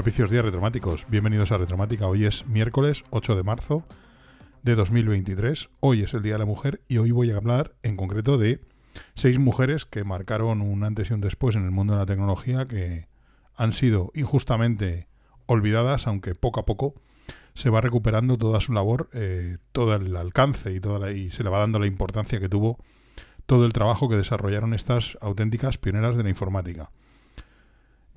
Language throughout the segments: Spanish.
Propicios días retromáticos. Bienvenidos a Retromática. Hoy es miércoles 8 de marzo de 2023. Hoy es el Día de la Mujer y hoy voy a hablar en concreto de seis mujeres que marcaron un antes y un después en el mundo de la tecnología que han sido injustamente olvidadas, aunque poco a poco se va recuperando toda su labor, eh, todo el alcance y, toda la- y se le va dando la importancia que tuvo todo el trabajo que desarrollaron estas auténticas pioneras de la informática.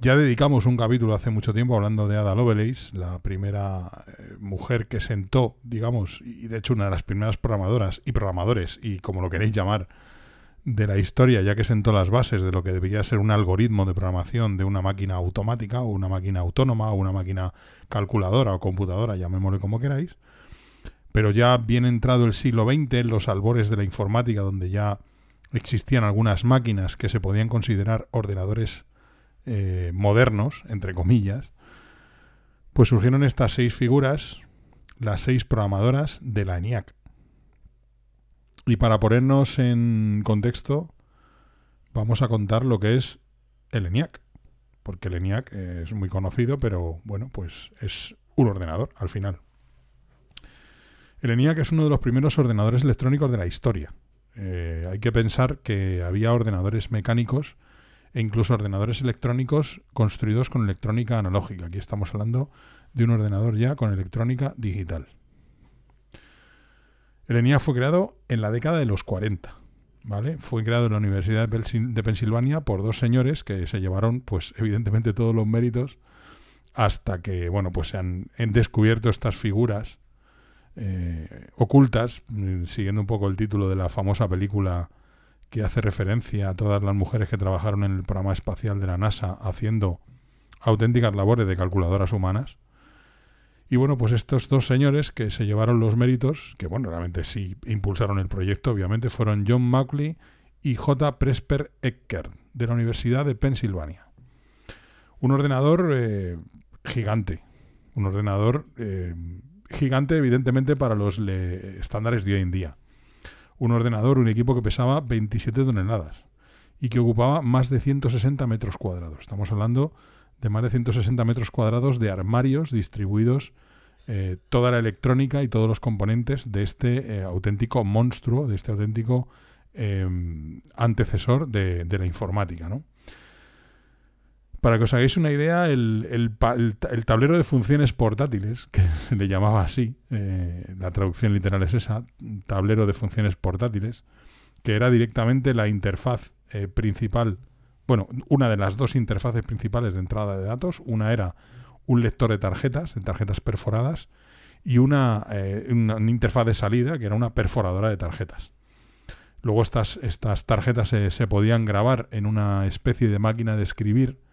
Ya dedicamos un capítulo hace mucho tiempo hablando de Ada Lovelace, la primera eh, mujer que sentó, digamos, y de hecho una de las primeras programadoras y programadores, y como lo queréis llamar, de la historia, ya que sentó las bases de lo que debería ser un algoritmo de programación de una máquina automática, o una máquina autónoma, o una máquina calculadora o computadora, llamémosle como queráis. Pero ya bien entrado el siglo XX, en los albores de la informática, donde ya existían algunas máquinas que se podían considerar ordenadores eh, modernos, entre comillas, pues surgieron estas seis figuras, las seis programadoras de la ENIAC. Y para ponernos en contexto, vamos a contar lo que es el ENIAC. Porque el ENIAC es muy conocido, pero bueno, pues es un ordenador al final. El ENIAC es uno de los primeros ordenadores electrónicos de la historia. Eh, hay que pensar que había ordenadores mecánicos e incluso ordenadores electrónicos construidos con electrónica analógica. Aquí estamos hablando de un ordenador ya con electrónica digital. El fue creado en la década de los 40. ¿Vale? Fue creado en la Universidad de, Pensil- de Pensilvania por dos señores que se llevaron, pues, evidentemente todos los méritos hasta que, bueno, pues se han, han descubierto estas figuras eh, ocultas, eh, siguiendo un poco el título de la famosa película que hace referencia a todas las mujeres que trabajaron en el programa espacial de la NASA haciendo auténticas labores de calculadoras humanas. Y bueno, pues estos dos señores que se llevaron los méritos, que bueno, realmente sí impulsaron el proyecto, obviamente, fueron John Mauchly y J. Presper Eckert, de la Universidad de Pensilvania. Un ordenador eh, gigante, un ordenador eh, gigante evidentemente para los estándares de hoy en día. Un ordenador, un equipo que pesaba 27 toneladas y que ocupaba más de 160 metros cuadrados. Estamos hablando de más de 160 metros cuadrados de armarios distribuidos eh, toda la electrónica y todos los componentes de este eh, auténtico monstruo, de este auténtico eh, antecesor de, de la informática, ¿no? Para que os hagáis una idea, el, el el ta- el tablero de funciones portátiles, que se le llamaba así, eh, la traducción literal es esa, tablero de funciones portátiles, que era directamente la interfaz eh, principal, bueno, una de las dos interfaces principales de entrada de datos, una era un lector de tarjetas, de tarjetas perforadas, y una, eh, una, interfaz de salida, que era una perforadora de tarjetas. Luego estas, estas tarjetas se podían grabar en una especie de máquina de escribir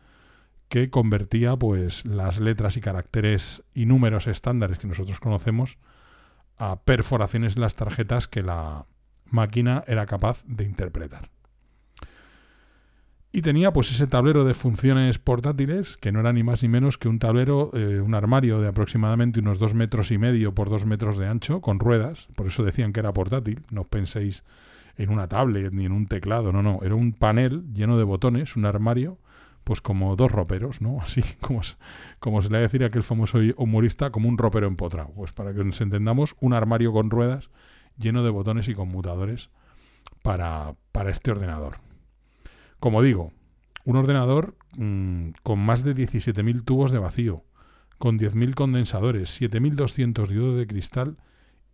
que convertía pues las letras y caracteres y números estándares que nosotros conocemos a perforaciones en las tarjetas que la máquina era capaz de interpretar. Y tenía pues ese tablero de funciones portátiles, que no era ni más ni menos que un tablero, eh, un armario de aproximadamente unos dos metros y medio por dos metros de ancho, con ruedas, por eso decían que era portátil, no penséis en una tablet ni en un teclado, no, no, era un panel lleno de botones, un armario, pues como dos roperos, ¿no? Así como, como se le decir a aquel famoso humorista, como un ropero empotrado. Pues para que nos entendamos, un armario con ruedas lleno de botones y conmutadores para, para este ordenador. Como digo, un ordenador mm, con más de 17.000 tubos de vacío, con 10.000 condensadores, 7.200 diodos de cristal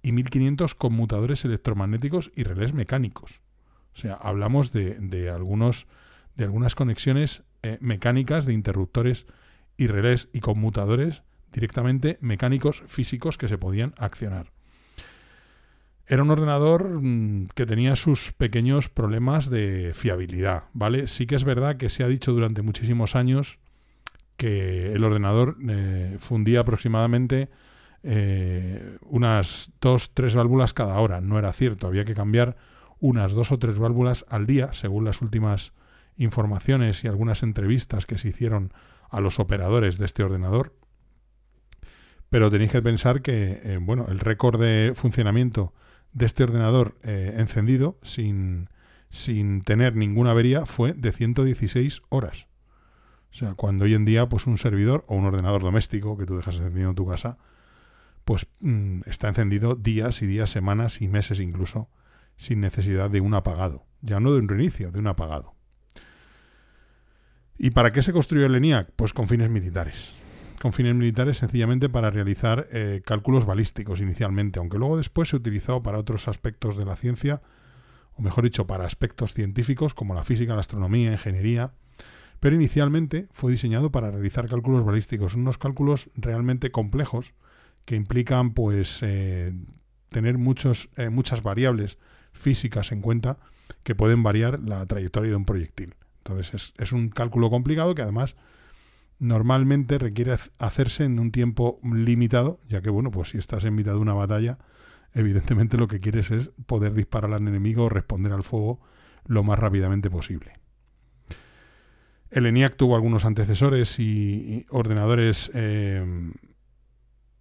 y 1.500 conmutadores electromagnéticos y relés mecánicos. O sea, hablamos de, algunos, de algunas conexiones eh, mecánicas de interruptores y relés y conmutadores directamente mecánicos físicos que se podían accionar. Era un ordenador mm, que tenía sus pequeños problemas de fiabilidad, ¿vale? Sí que es verdad que se ha dicho durante muchísimos años que el ordenador eh, fundía aproximadamente eh, unas dos, tres válvulas cada hora. No era cierto, había que cambiar unas dos o tres válvulas al día, según las últimas informaciones y algunas entrevistas que se hicieron a los operadores de este ordenador. Pero tenéis que pensar que, eh, bueno, el récord de funcionamiento de este ordenador eh, encendido sin, sin tener ninguna avería fue de 116 horas. O sea, cuando hoy en día, pues un servidor o un ordenador doméstico que tú dejas encendido en tu casa, pues mm, está encendido días y días, semanas y meses incluso, sin necesidad de un apagado. Ya no de un reinicio, de un apagado. ¿Y para qué se construyó el ENIAC? Pues con fines militares. Con fines militares sencillamente para realizar eh, cálculos balísticos inicialmente, aunque luego después se utilizó para otros aspectos de la ciencia, o mejor dicho, para aspectos científicos como la física, la astronomía, ingeniería. Pero inicialmente fue diseñado para realizar cálculos balísticos, unos cálculos realmente complejos que implican pues eh, tener muchos, eh, muchas variables físicas en cuenta que pueden variar la trayectoria de un proyectil. Entonces es, un cálculo complicado que además normalmente requiere hacerse en un tiempo limitado, ya que bueno, pues si estás en mitad de una batalla, evidentemente lo que quieres es poder disparar al enemigo o responder al fuego lo más rápidamente posible. El ENIAC tuvo algunos antecesores y, ordenadores eh,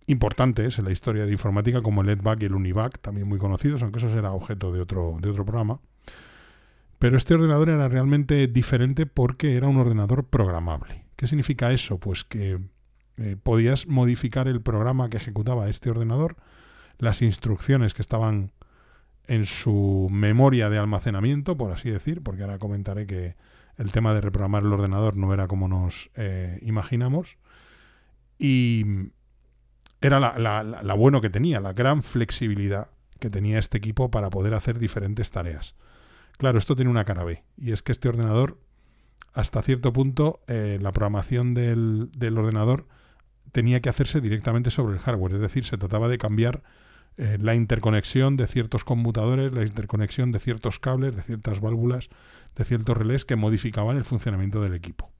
importantes en la historia de la informática, como el EDVAC y el UNIVAC, también muy conocidos, aunque eso será objeto de otro, de otro programa. Pero este ordenador era realmente diferente porque era un ordenador programable. ¿Qué significa eso? Pues que eh, podías modificar el programa que ejecutaba este ordenador, las instrucciones que estaban en su memoria de almacenamiento, por así decir, porque ahora comentaré que el tema de reprogramar el ordenador no era como nos eh, imaginamos. Y era la, la bueno que tenía, la gran flexibilidad que tenía este equipo para poder hacer diferentes tareas. Claro, esto tiene una cara B, y es que este ordenador, hasta cierto punto, eh, la programación del, ordenador tenía que hacerse directamente sobre el hardware, es decir, se trataba de cambiar eh, la interconexión de ciertos conmutadores, la interconexión de ciertos cables, de ciertas válvulas, de ciertos relés que modificaban el funcionamiento del equipo.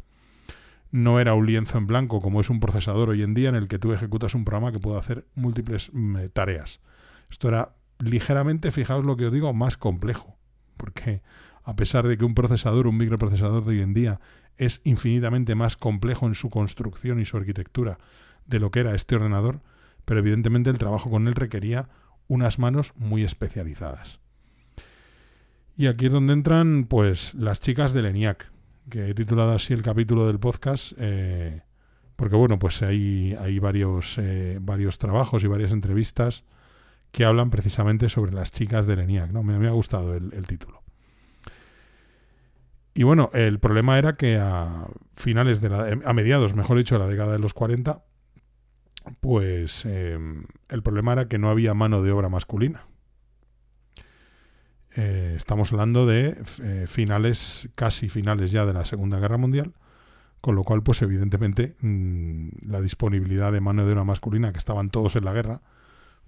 No era un lienzo en blanco como es un procesador hoy en día en el que tú ejecutas un programa que puede hacer múltiples mm, tareas. Esto era ligeramente, fijaos lo que os digo, más complejo porque a pesar de que un procesador, un microprocesador de hoy en día es infinitamente más complejo en su construcción y su arquitectura de lo que era este ordenador, pero evidentemente el trabajo con él requería unas manos muy especializadas. Y aquí es donde entran pues las chicas del ENIAC, que he titulado así el capítulo del podcast, eh, porque bueno, pues hay, hay varios, eh, varios trabajos y varias entrevistas que hablan precisamente sobre las chicas del ENIAC. ¿no? Me, ha gustado el, título. Y bueno, el problema era que a finales de la, a mediados, mejor dicho, de la década de los 40, pues em, el problema era que no había mano de obra masculina. Eh, estamos hablando de eh, finales, casi finales ya de la Segunda Guerra Mundial, con lo cual, pues evidentemente, mm, la disponibilidad de mano de obra masculina, que estaban todos en la guerra,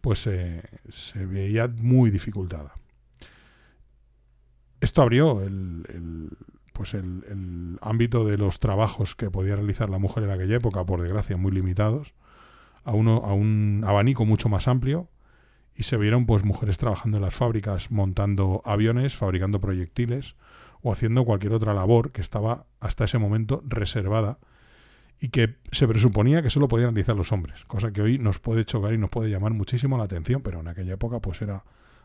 pues se veía muy dificultada. Esto abrió el, pues el, ámbito de los trabajos que podía realizar la mujer en aquella época, por desgracia, muy limitados, a, uno, a un abanico mucho más amplio y se vieron pues mujeres trabajando en las fábricas, montando aviones, fabricando proyectiles o haciendo cualquier otra labor que estaba hasta ese momento reservada y que se presuponía que solo podían realizar los hombres, cosa que hoy nos puede chocar y nos puede llamar muchísimo la atención, pero en aquella época pues era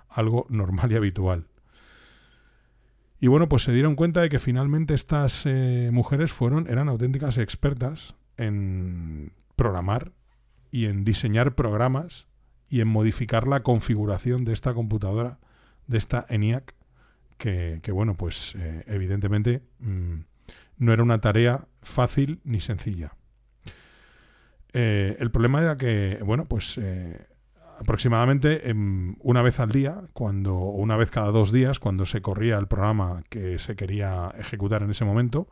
algo normal y habitual. Y bueno, pues se dieron cuenta de que finalmente estas eh, mujeres fueron, eran auténticas expertas en programar y en diseñar programas y en modificar la configuración de esta computadora, de esta ENIAC, que, bueno, pues eh, evidentemente mm, no era una tarea fácil ni sencilla. Eh, el problema era que, bueno, pues eh, aproximadamente em, una vez al día, cuando una vez cada dos días, cuando se corría el programa que se quería ejecutar en ese momento,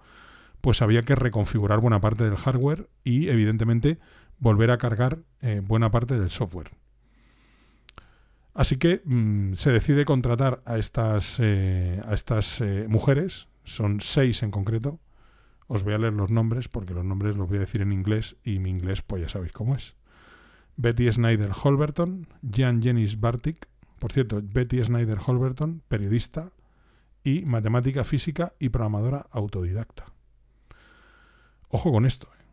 pues había que reconfigurar buena parte del hardware y, evidentemente, volver a cargar eh, buena parte del software. Así que mm, se decide contratar a estas, a estas mujeres, son seis en concreto, os voy a leer los nombres porque los nombres los voy a decir en inglés y mi inglés pues ya sabéis cómo es. Betty Snyder Holberton, Jan Jennings Bartik, por cierto, Betty Snyder Holberton, periodista y matemática física y programadora autodidacta. Ojo con esto, eh,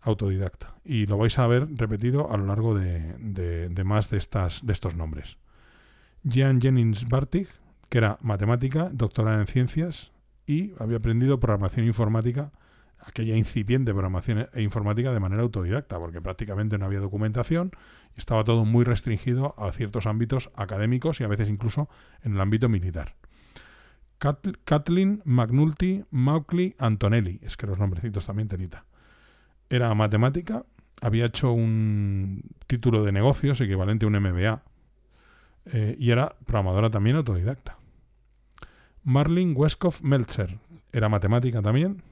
autodidacta. Y lo vais a ver repetido a lo largo de, más de, estas, de estos nombres. Jan Jennings Bartik, que era matemática, doctorada en ciencias, y había aprendido programación informática, aquella incipiente programación e informática de manera autodidacta, porque prácticamente no había documentación y estaba todo muy restringido a ciertos ámbitos académicos y a veces incluso en el ámbito militar. Kathleen McNulty Mauchley Antonelli, es que los nombrecitos también tenita. Era matemática, había hecho un título de negocios equivalente a un MBA eh, y era programadora también autodidacta. Marlene Westkoff Meltzer era matemática también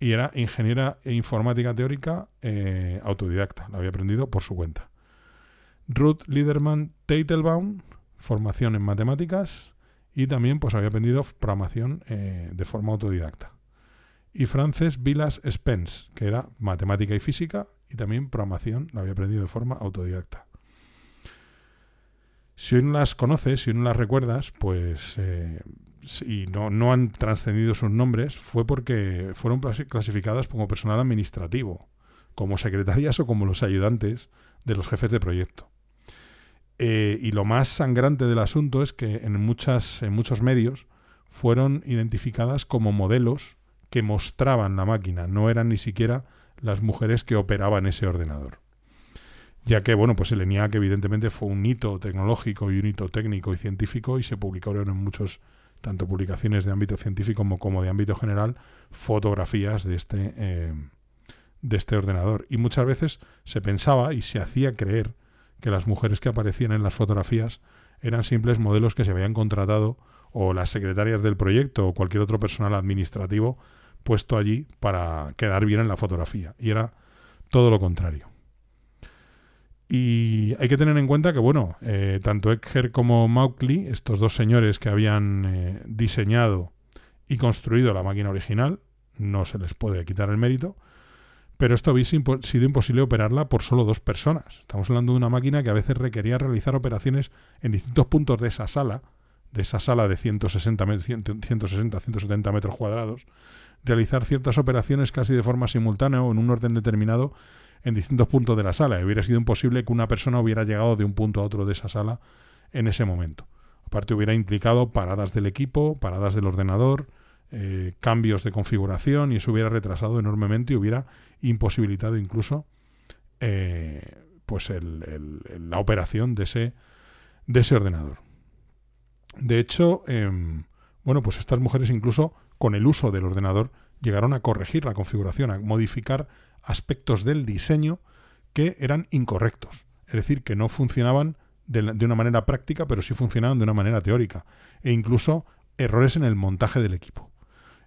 y era ingeniera e informática teórica eh, autodidacta. La había aprendido por su cuenta. Ruth Liederman Teitelbaum, formación en matemáticas y también pues había aprendido programación eh, de forma autodidacta. Y Frances Vilas Spence, que era matemática y física y también programación, la había aprendido de forma autodidacta. Si hoy no las conoces, si hoy no las recuerdas, pues eh, y no, no han trascendido sus nombres fue porque fueron clasificadas como personal administrativo, como secretarias o como los ayudantes de los jefes de proyecto. Eh, y lo más sangrante del asunto es que en, muchas, en muchos medios fueron identificadas como modelos que mostraban la máquina, no eran ni siquiera las mujeres que operaban ese ordenador. Ya que, bueno, pues el ENIAC evidentemente fue un hito tecnológico y un hito técnico y científico y se publicaron en muchos tanto publicaciones de ámbito científico como, de ámbito general, fotografías de este, eh, de este ordenador. Y muchas veces se pensaba y se hacía creer que las mujeres que aparecían en las fotografías eran simples modelos que se habían contratado o las secretarias del proyecto o cualquier otro personal administrativo puesto allí para quedar bien en la fotografía. Y era todo lo contrario. Y hay que tener en cuenta que, bueno, eh, tanto Eckher como Mauchly, estos dos señores que habían eh, diseñado y construido la máquina original, no se les puede quitar el mérito, pero esto había sido imposible operarla por solo dos personas. Estamos hablando de una máquina que a veces requería realizar operaciones en distintos puntos de esa sala, de esa sala de 160, 160 170 metros cuadrados, realizar ciertas operaciones casi de forma simultánea o en un orden determinado en distintos puntos de la sala. hubiera sido imposible que una persona hubiera llegado de un punto a otro de esa sala en ese momento. Aparte hubiera implicado paradas del equipo, paradas del ordenador, eh, cambios de configuración y eso hubiera retrasado enormemente y hubiera imposibilitado incluso eh, pues la operación de ese, de ese ordenador. De hecho, em, bueno, pues estas mujeres incluso con el uso del ordenador llegaron a corregir la configuración, a modificar aspectos del diseño que eran incorrectos. Es decir, que no funcionaban de, una manera práctica, pero sí funcionaban de una manera teórica. E incluso errores en el montaje del equipo.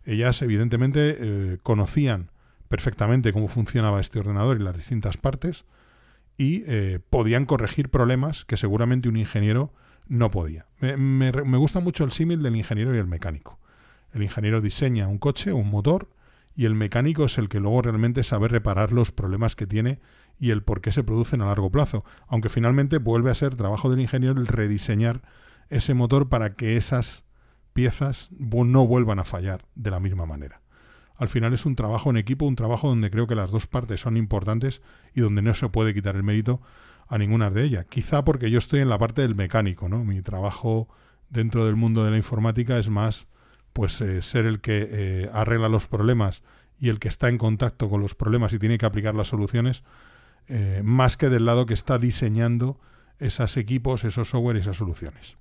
Ellas, evidentemente, eh, conocían perfectamente cómo funcionaba este ordenador y las distintas partes y eh, podían corregir problemas que seguramente un ingeniero no podía. Me, me gusta mucho el símil del ingeniero y el mecánico. El ingeniero diseña un coche, un motor, y el mecánico es el que luego realmente sabe reparar los problemas que tiene y el por qué se producen a largo plazo, aunque finalmente vuelve a ser trabajo del ingeniero el rediseñar ese motor para que esas piezas no vuelvan a fallar de la misma manera. Al final es un trabajo en equipo, un trabajo donde creo que las dos partes son importantes y donde no se puede quitar el mérito a ninguna de ellas. Quizá porque yo estoy en la parte del mecánico, ¿no? Mi trabajo dentro del mundo de la informática es más pues eh, ser el que eh, arregla los problemas y el que está en contacto con los problemas y tiene que aplicar las soluciones, eh, más que del lado que está diseñando esos equipos, esos software y esas soluciones.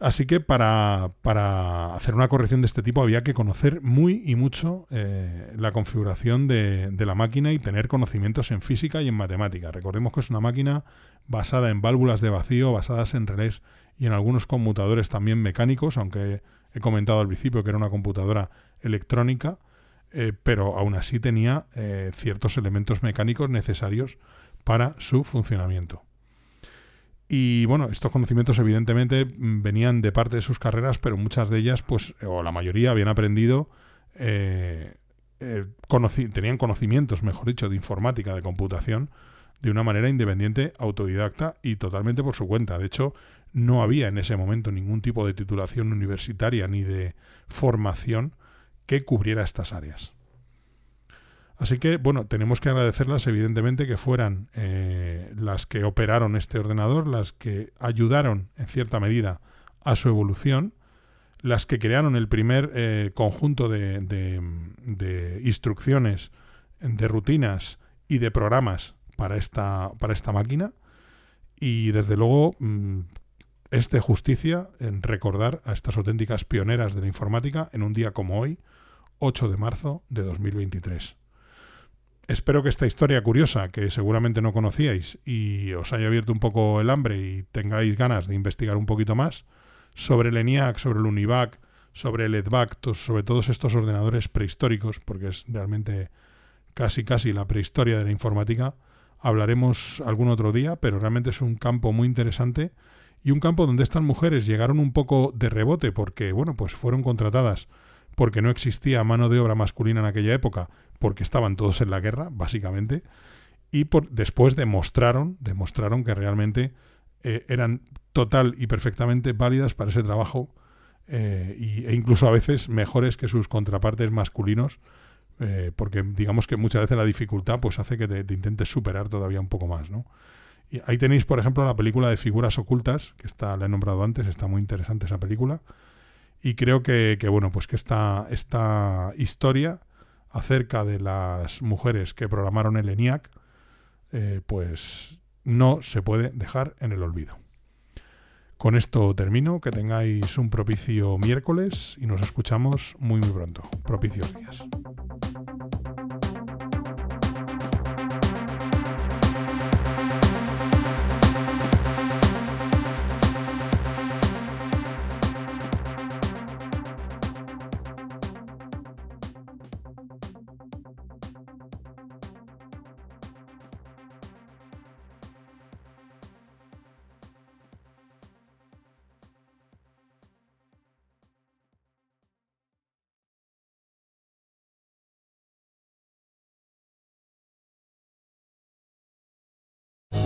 Así que para, para, hacer una corrección de este tipo había que conocer muy y mucho eh, la configuración de, de, la máquina y tener conocimientos en física y en matemática. Recordemos que es una máquina basada en válvulas de vacío, basadas en relés y en algunos conmutadores también mecánicos, aunque he comentado al principio que era una computadora electrónica, eh, pero aún así tenía eh, ciertos elementos mecánicos necesarios para su funcionamiento. Y bueno, estos conocimientos evidentemente mm, venían de parte de sus carreras, pero muchas de ellas, pues, o la mayoría, habían aprendido, eh, eh, tenían conocimientos, mejor dicho, de informática, de computación, de una manera independiente, autodidacta y totalmente por su cuenta. De hecho, no había en ese momento ningún tipo de titulación universitaria ni de formación que cubriera estas áreas. Así que, bueno, tenemos que agradecerlas, evidentemente, que fueran eh, las que operaron este ordenador, las que ayudaron, en cierta medida, a su evolución, las que crearon el primer eh, conjunto de, instrucciones, de rutinas y de programas para esta, para esta máquina. Y desde luego mm, es de justicia en recordar a estas auténticas pioneras de la informática en un día como hoy, 8 de marzo de 2023. Espero que esta historia curiosa, que seguramente no conocíais, y os haya abierto un poco el hambre y tengáis ganas de investigar un poquito más sobre el ENIAC, sobre el UNIVAC, sobre el EDVAC, sobre todos estos ordenadores prehistóricos, porque es realmente casi casi la prehistoria de la informática. Hablaremos algún otro día, pero realmente es un campo muy interesante y un campo donde estas mujeres llegaron un poco de rebote porque, bueno, pues fueron contratadas porque no existía mano de obra masculina en aquella época porque estaban todos en la guerra, básicamente, y después demostraron, demostraron que realmente eh, eran total y perfectamente válidas para ese trabajo eh, e incluso a veces mejores que sus contrapartes masculinos, eh, porque digamos que muchas veces la dificultad pues hace que te, intentes superar todavía un poco más, ¿no? Y ahí tenéis, por ejemplo, la película de Figuras Ocultas, que está, la he nombrado antes, está muy interesante esa película. Y creo que, que bueno, pues que esta, esta historia acerca de las mujeres que programaron el ENIAC, eh, pues no se puede dejar en el olvido. Con esto termino, que tengáis un propicio miércoles y nos escuchamos muy muy pronto. Propicios días.